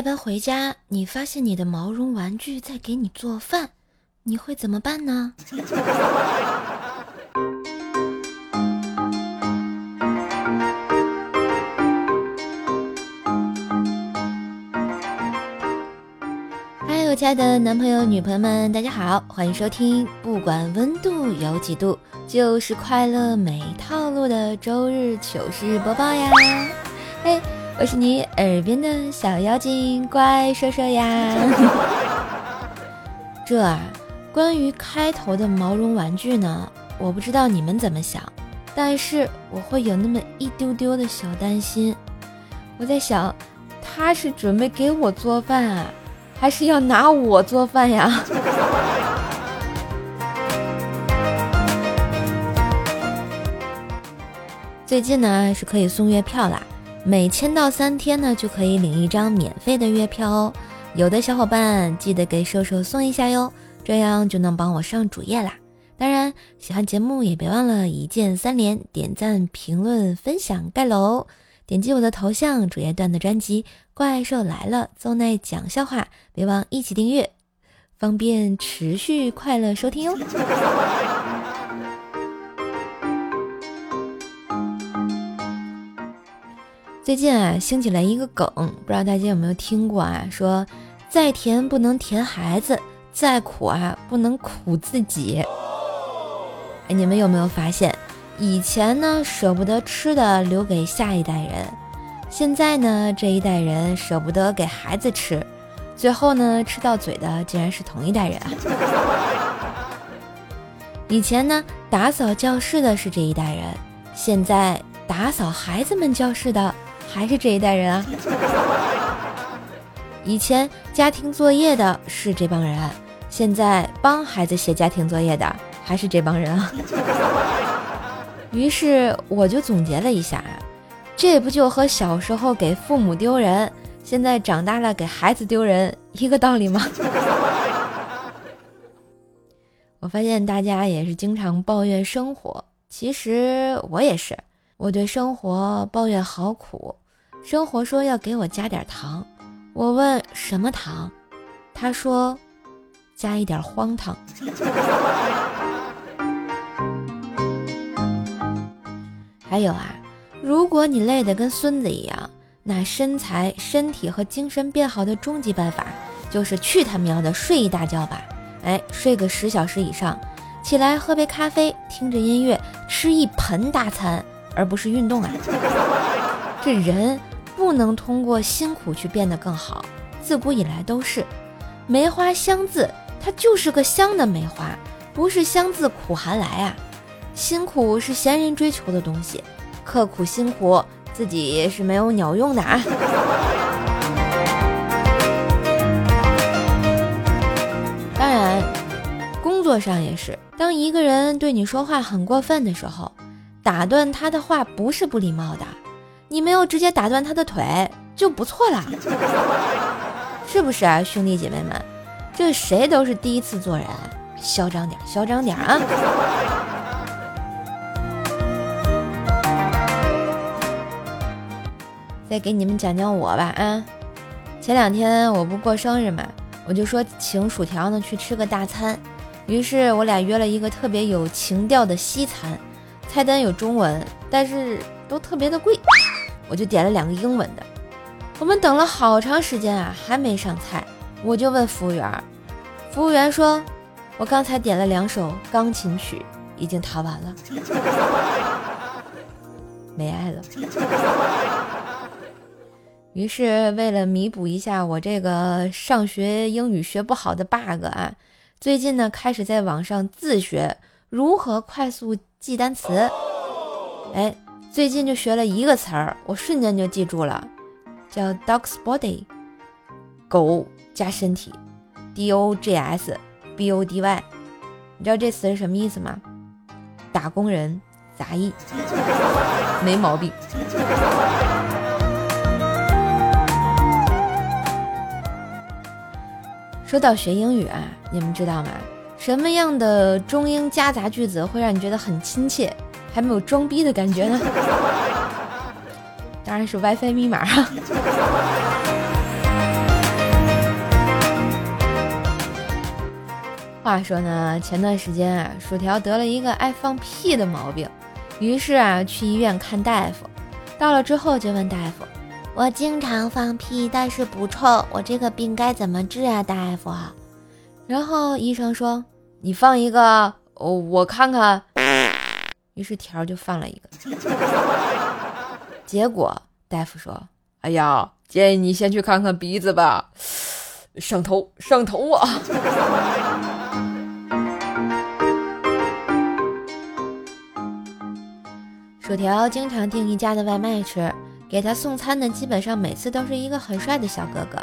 下班回家，你发现你的毛绒玩具在给你做饭，你会怎么办呢？嗨，我亲爱的男朋友、女朋友们，大家好，欢迎收听，不管温度有几度，就是快乐没套路的周日糗事播报呀！嘿。我是你耳边的小妖精乖说说呀。这啊，关于开头的毛绒玩具呢，我不知道你们怎么想，但是我会有那么一丢丢的小担心。我在想，他是准备给我做饭啊，还是要拿我做饭呀？最近呢，是可以送月票啦。每签到三天呢，就可以领一张免费的月票哦。有的小伙伴记得给瘦瘦送一下哟，这样就能帮我上主页啦。当然，喜欢节目也别忘了一键三连，点赞、评论、分享、盖楼。点击我的头像，主页段的专辑《怪兽来了》，邹奈讲笑话，别忘一起订阅，方便持续快乐收听哟。最近啊，兴起来一个梗，不知道大家有没有听过啊？说再甜不能甜孩子，再苦啊不能苦自己。哎，你们有没有发现，以前呢舍不得吃的留给下一代人，现在呢这一代人舍不得给孩子吃，最后呢吃到嘴的竟然是同一代人。以前呢打扫教室的是这一代人，现在打扫孩子们教室的。还是这一代人啊！以前家庭作业的是这帮人，现在帮孩子写家庭作业的还是这帮人啊！于是我就总结了一下，这不就和小时候给父母丢人，现在长大了给孩子丢人一个道理吗？我发现大家也是经常抱怨生活，其实我也是，我对生活抱怨好苦。生活说要给我加点糖，我问什么糖，他说加一点荒唐。还有啊，如果你累得跟孙子一样，那身材、身体和精神变好的终极办法就是去他喵的睡一大觉吧！哎，睡个十小时以上，起来喝杯咖啡，听着音乐，吃一盆大餐，而不是运动啊！这人。不能通过辛苦去变得更好，自古以来都是。梅花香自，它就是个香的梅花，不是香自苦寒来啊。辛苦是闲人追求的东西，刻苦辛苦自己是没有鸟用的啊。当然，工作上也是，当一个人对你说话很过分的时候，打断他的话不是不礼貌的。你没有直接打断他的腿就不错了，是不是啊，兄弟姐妹们？这谁都是第一次做人，嚣张点，嚣张点啊！再给你们讲讲我吧啊！前两天我不过生日嘛，我就说请薯条呢去吃个大餐，于是我俩约了一个特别有情调的西餐，菜单有中文，但是都特别的贵。我就点了两个英文的，我们等了好长时间啊，还没上菜，我就问服务员，服务员说，我刚才点了两首钢琴曲，已经弹完了，没爱了。于是为了弥补一下我这个上学英语学不好的 bug 啊，最近呢开始在网上自学如何快速记单词，哎。最近就学了一个词儿，我瞬间就记住了，叫 dog's body，狗加身体，d o g s b o d y，你知道这词是什么意思吗？打工人，杂役，没毛病。说到学英语啊，你们知道吗？什么样的中英夹杂句子会让你觉得很亲切？还没有装逼的感觉呢。当然是 wifi 密码啊。话说呢前段时间啊薯条得了一个爱放屁的毛病于是啊去医院看大夫。到了之后就问大夫我经常放屁但是不臭我这个病该怎么治啊大夫然后医生说你放一个我看看。于是条就放了一个。结果大夫说：“哎呀，建议你先去看看鼻子吧，上头上头啊！”薯条经常订一家的外卖吃，给他送餐的基本上每次都是一个很帅的小哥哥。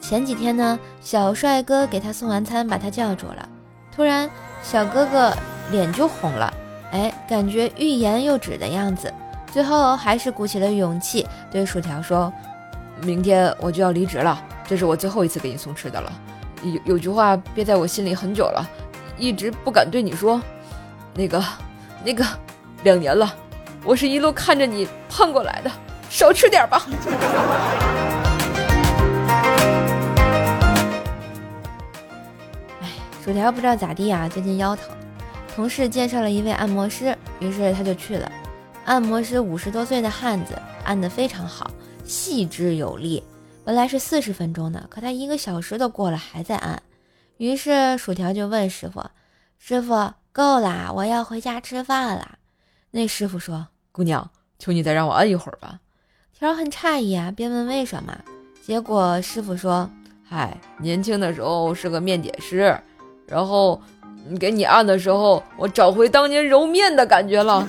前几天呢，小帅哥给他送完餐，把他叫住了。突然，小哥哥脸就红了，哎，感觉欲言又止的样子。最后还是鼓起了勇气，对薯条说：“明天我就要离职了，这是我最后一次给你送吃的了。有有句话憋在我心里很久了，一直不敢对你说。那个，那个，两年了。”我是一路看着你胖过来的，少吃点吧。哎，薯条不知道咋地啊，最近腰疼，同事介绍了一位按摩师，于是他就去了。按摩师五十多岁的汉子，按得非常好，细致有力。本来是四十分钟的，可他一个小时都过了还在按。于是薯条就问师傅：“师傅，够啦，我要回家吃饭了。”那师傅说。姑娘，求你再让我按一会儿吧。条很诧异啊，便问为什么。结果师傅说：“嗨，年轻的时候是个面点师，然后你给你按的时候，我找回当年揉面的感觉了。”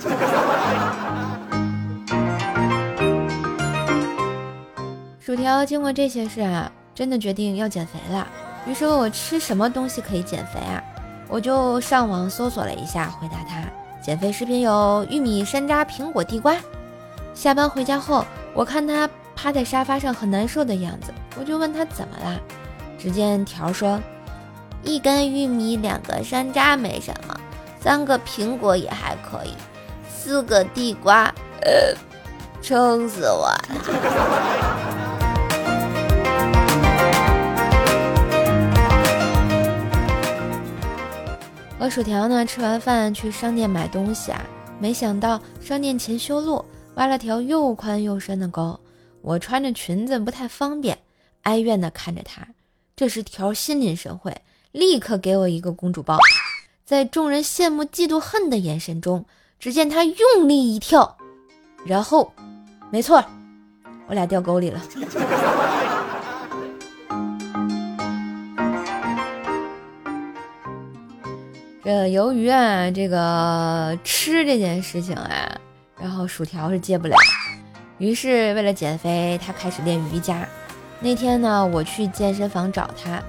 薯条经过这些事啊，真的决定要减肥了。于是问我吃什么东西可以减肥啊？我就上网搜索了一下，回答他。减肥食品有玉米、山楂、苹果、地瓜。下班回家后，我看他趴在沙发上很难受的样子，我就问他怎么了。只见条说：“一根玉米，两个山楂没什么，三个苹果也还可以，四个地瓜，呃，撑死我了。”我薯条呢，吃完饭去商店买东西啊，没想到商店前修路，挖了条又宽又深的沟，我穿着裙子不太方便，哀怨的看着他。这时条心领神会，立刻给我一个公主抱，在众人羡慕嫉妒恨的眼神中，只见他用力一跳，然后，没错，我俩掉沟里了。这由于啊，这个吃这件事情啊，然后薯条是戒不了，于是为了减肥，他开始练瑜伽。那天呢，我去健身房找他，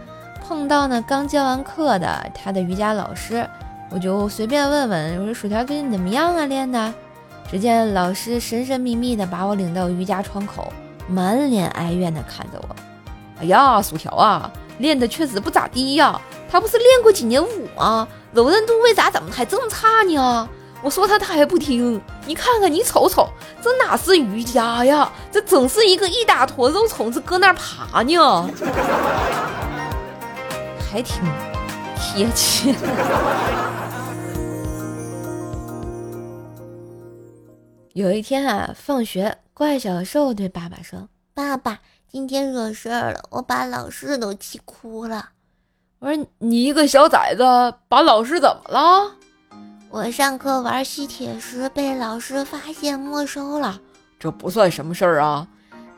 碰到呢刚教完课的他的瑜伽老师，我就随便问问，我说薯条最近怎么样啊？练的？只见老师神神秘秘的把我领到瑜伽窗口，满脸哀怨的看着我。哎呀，薯条啊，练的确实不咋地呀，他不是练过几年舞吗？柔韧度为啥怎么还这么差呢？我说他他还不听。你看看你瞅瞅，这哪是瑜伽呀？这总是一个一大坨肉虫子搁那儿爬呢，还挺贴切。有一天啊，放学，怪小兽对爸爸说：“爸爸，今天惹事儿了，我把老师都气哭了。”我说你一个小崽子，把老师怎么了？我上课玩吸铁石被老师发现没收了，这不算什么事儿啊。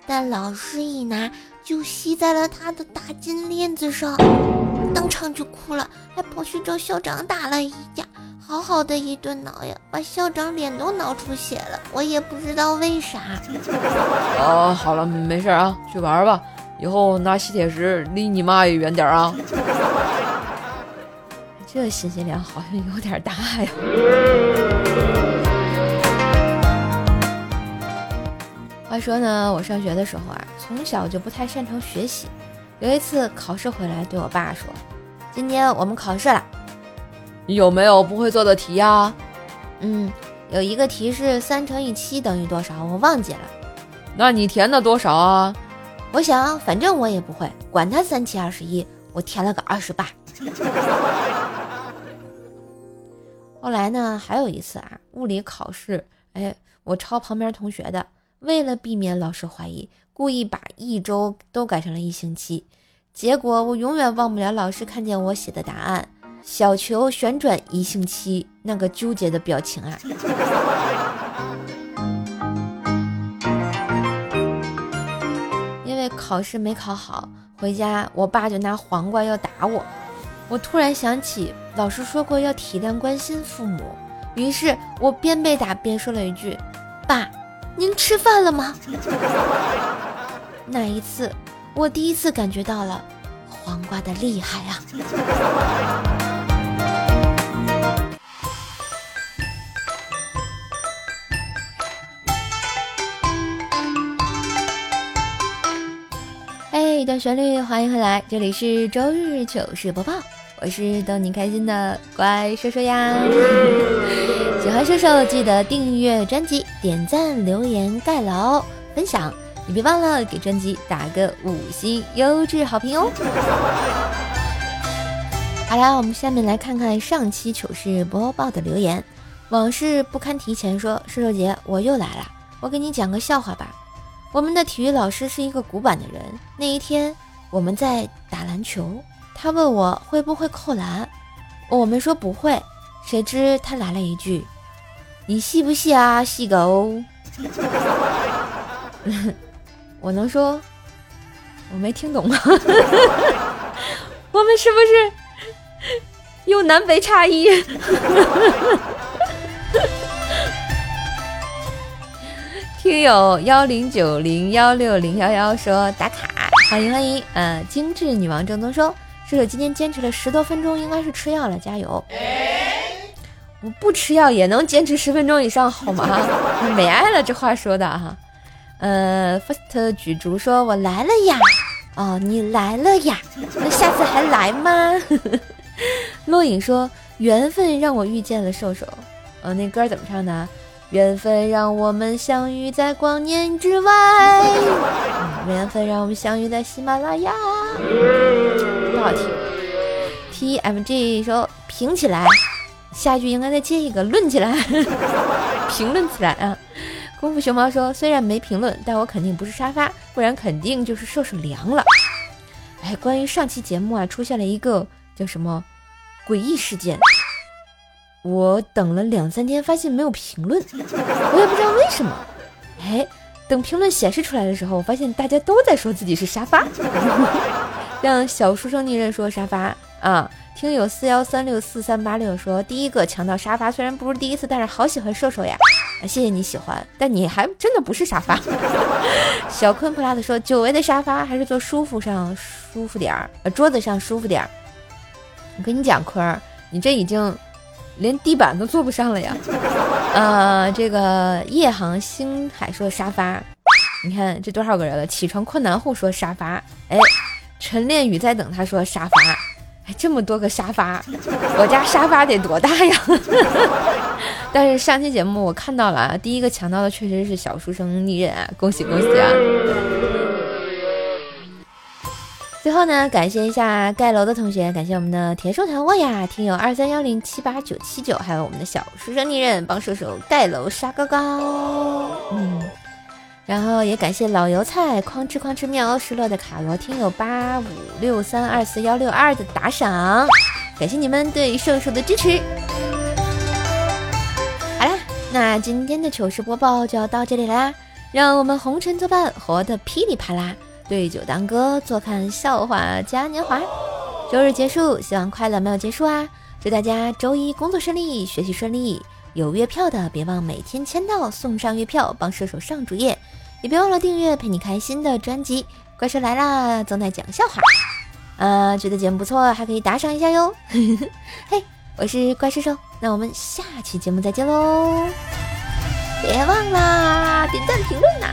但老师一拿就吸在了他的大金链子上，当场就哭了，还跑去找校长打了一架。好好的一顿挠呀，把校长脸都挠出血了，我也不知道为啥。哦，好了，没事啊，去玩吧。以后拿吸铁石离你妈也远点啊！这信息量好像有点大呀。话说呢，我上学的时候啊，从小就不太擅长学习。有一次考试回来，对我爸说：“今天我们考试了，你有没有不会做的题呀？”“嗯，有一个题是三乘以七等于多少，我忘记了。”“那你填的多少啊？”我想，反正我也不会，管他三七二十一，我填了个二十八。后来呢，还有一次啊，物理考试，哎，我抄旁边同学的，为了避免老师怀疑，故意把一周都改成了一星期。结果我永远忘不了老师看见我写的答案，小球旋转一星期那个纠结的表情啊！因为考试没考好，回家我爸就拿黄瓜要打我。我突然想起老师说过要体谅关心父母，于是我边被打边说了一句：“爸，您吃饭了吗？”那一次。我第一次感觉到了黄瓜的厉害啊！哎，一段旋律，欢迎回来，这里是周日糗事播报，我是逗你开心的乖叔叔呀。喜欢射手记得订阅专辑、点赞、留言、盖楼、分享。你别忘了给专辑打个五星优质好评哦！好啦，我们下面来看看上期糗事播报的留言。往事不堪提前说，射手姐我又来了，我给你讲个笑话吧。我们的体育老师是一个古板的人。那一天我们在打篮球，他问我会不会扣篮，我们说不会。谁知他来了一句：“你细不细啊，细狗？” 我能说，我没听懂吗？我们是不是有南北差异？听友幺零九零幺六零幺幺说打卡，欢迎欢迎。呃，精致女王正宗说，射手今天坚持了十多分钟，应该是吃药了，加油！我不吃药也能坚持十分钟以上，好吗？没爱了，这话说的哈。呃，first 举竹说：“我来了呀，哦，你来了呀，那下次还来吗？” 落影说：“缘分让我遇见了瘦瘦。”呃，那歌怎么唱的？缘分让我们相遇在光年之外，缘分让我们相遇在喜马拉雅。不好听。TMG 说：“评起来，下一句应该再接一个论起来，评论起来啊。”功夫熊猫说：“虽然没评论，但我肯定不是沙发，不然肯定就是瘦瘦凉了。”哎，关于上期节目啊，出现了一个叫什么诡异事件，我等了两三天，发现没有评论，我也不知道为什么。哎，等评论显示出来的时候，我发现大家都在说自己是沙发，让小书生逆刃说沙发啊。听友四幺三六四三八六说：“第一个抢到沙发，虽然不是第一次，但是好喜欢瘦瘦呀！谢谢你喜欢，但你还真的不是沙发。”小坤普拉斯说：“久违的沙发，还是坐舒服上舒服点儿，呃，桌子上舒服点儿。”我跟你讲，坤儿，你这已经连地板都坐不上了呀！呃，这个夜航星海说沙发，你看这多少个人了？起床困难户说沙发，哎，晨练雨在等他说沙发。哎，这么多个沙发，我家沙发得多大呀？但是上期节目我看到了，第一个抢到的确实是小书生逆刃啊，恭喜恭喜啊！最后呢，感谢一下盖楼的同学，感谢我们的田寿团沃呀，听友二三幺零七八九七九，还有我们的小书生逆刃帮射手盖楼杀高高，嗯。然后也感谢老油菜哐哧哐哧喵失落的卡罗听友八五六三二四幺六二的打赏，感谢你们对瘦瘦的支持。好啦，那今天的糗事播报就要到这里啦，让我们红尘作伴，活得噼里啪啦，对酒当歌，坐看笑话嘉年华。周日结束，希望快乐没有结束啊！祝大家周一工作顺利，学习顺利。有月票的别忘每天签到送上月票，帮射手上主页，也别忘了订阅陪你开心的专辑。怪兽来啦，总在讲笑话。呃，觉得节目不错，还可以打赏一下哟。嘿，我是怪兽兽，那我们下期节目再见喽！别忘了，点赞评论呐。